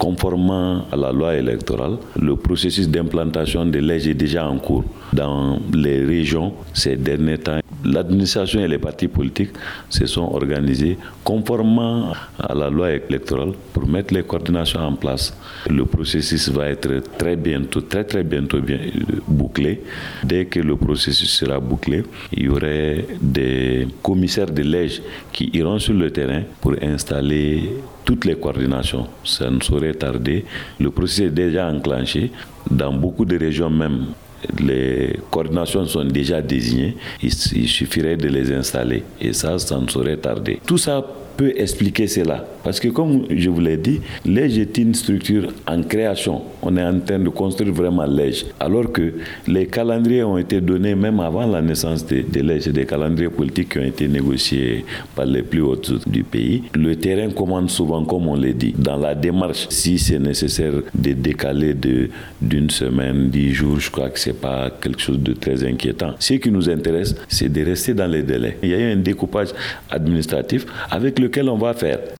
Conformément à la loi électorale, le processus d'implantation des loges est déjà en cours dans les régions ces derniers temps. L'administration et les partis politiques se sont organisés conformément à la loi électorale mettre les coordinations en place. Le processus va être très bientôt, très très bientôt bien bouclé. Dès que le processus sera bouclé, il y aurait des commissaires de lège qui iront sur le terrain pour installer toutes les coordinations. Ça ne saurait tarder. Le processus est déjà enclenché. Dans beaucoup de régions même, les coordinations sont déjà désignées. Il, suffirait de les installer. Et ça, ça ne saurait tarder. Tout ça peut expliquer cela. Parce que comme je vous l'ai dit, l'EJ est une structure en création. On est en train de construire vraiment l'EJ. Alors que les calendriers ont été donnés même avant la naissance de, de l'EJ, des calendriers politiques qui ont été négociés par les plus hautes du pays. Le terrain commande souvent, comme on l'a dit, dans la démarche. Si c'est nécessaire de décaler d'une semaine, dix jours, je crois que c'est pas quelque chose de très inquiétant. Ce qui nous intéresse, c'est de rester dans les délais. Il y a eu un découpage administratif avec le lequel on va faire.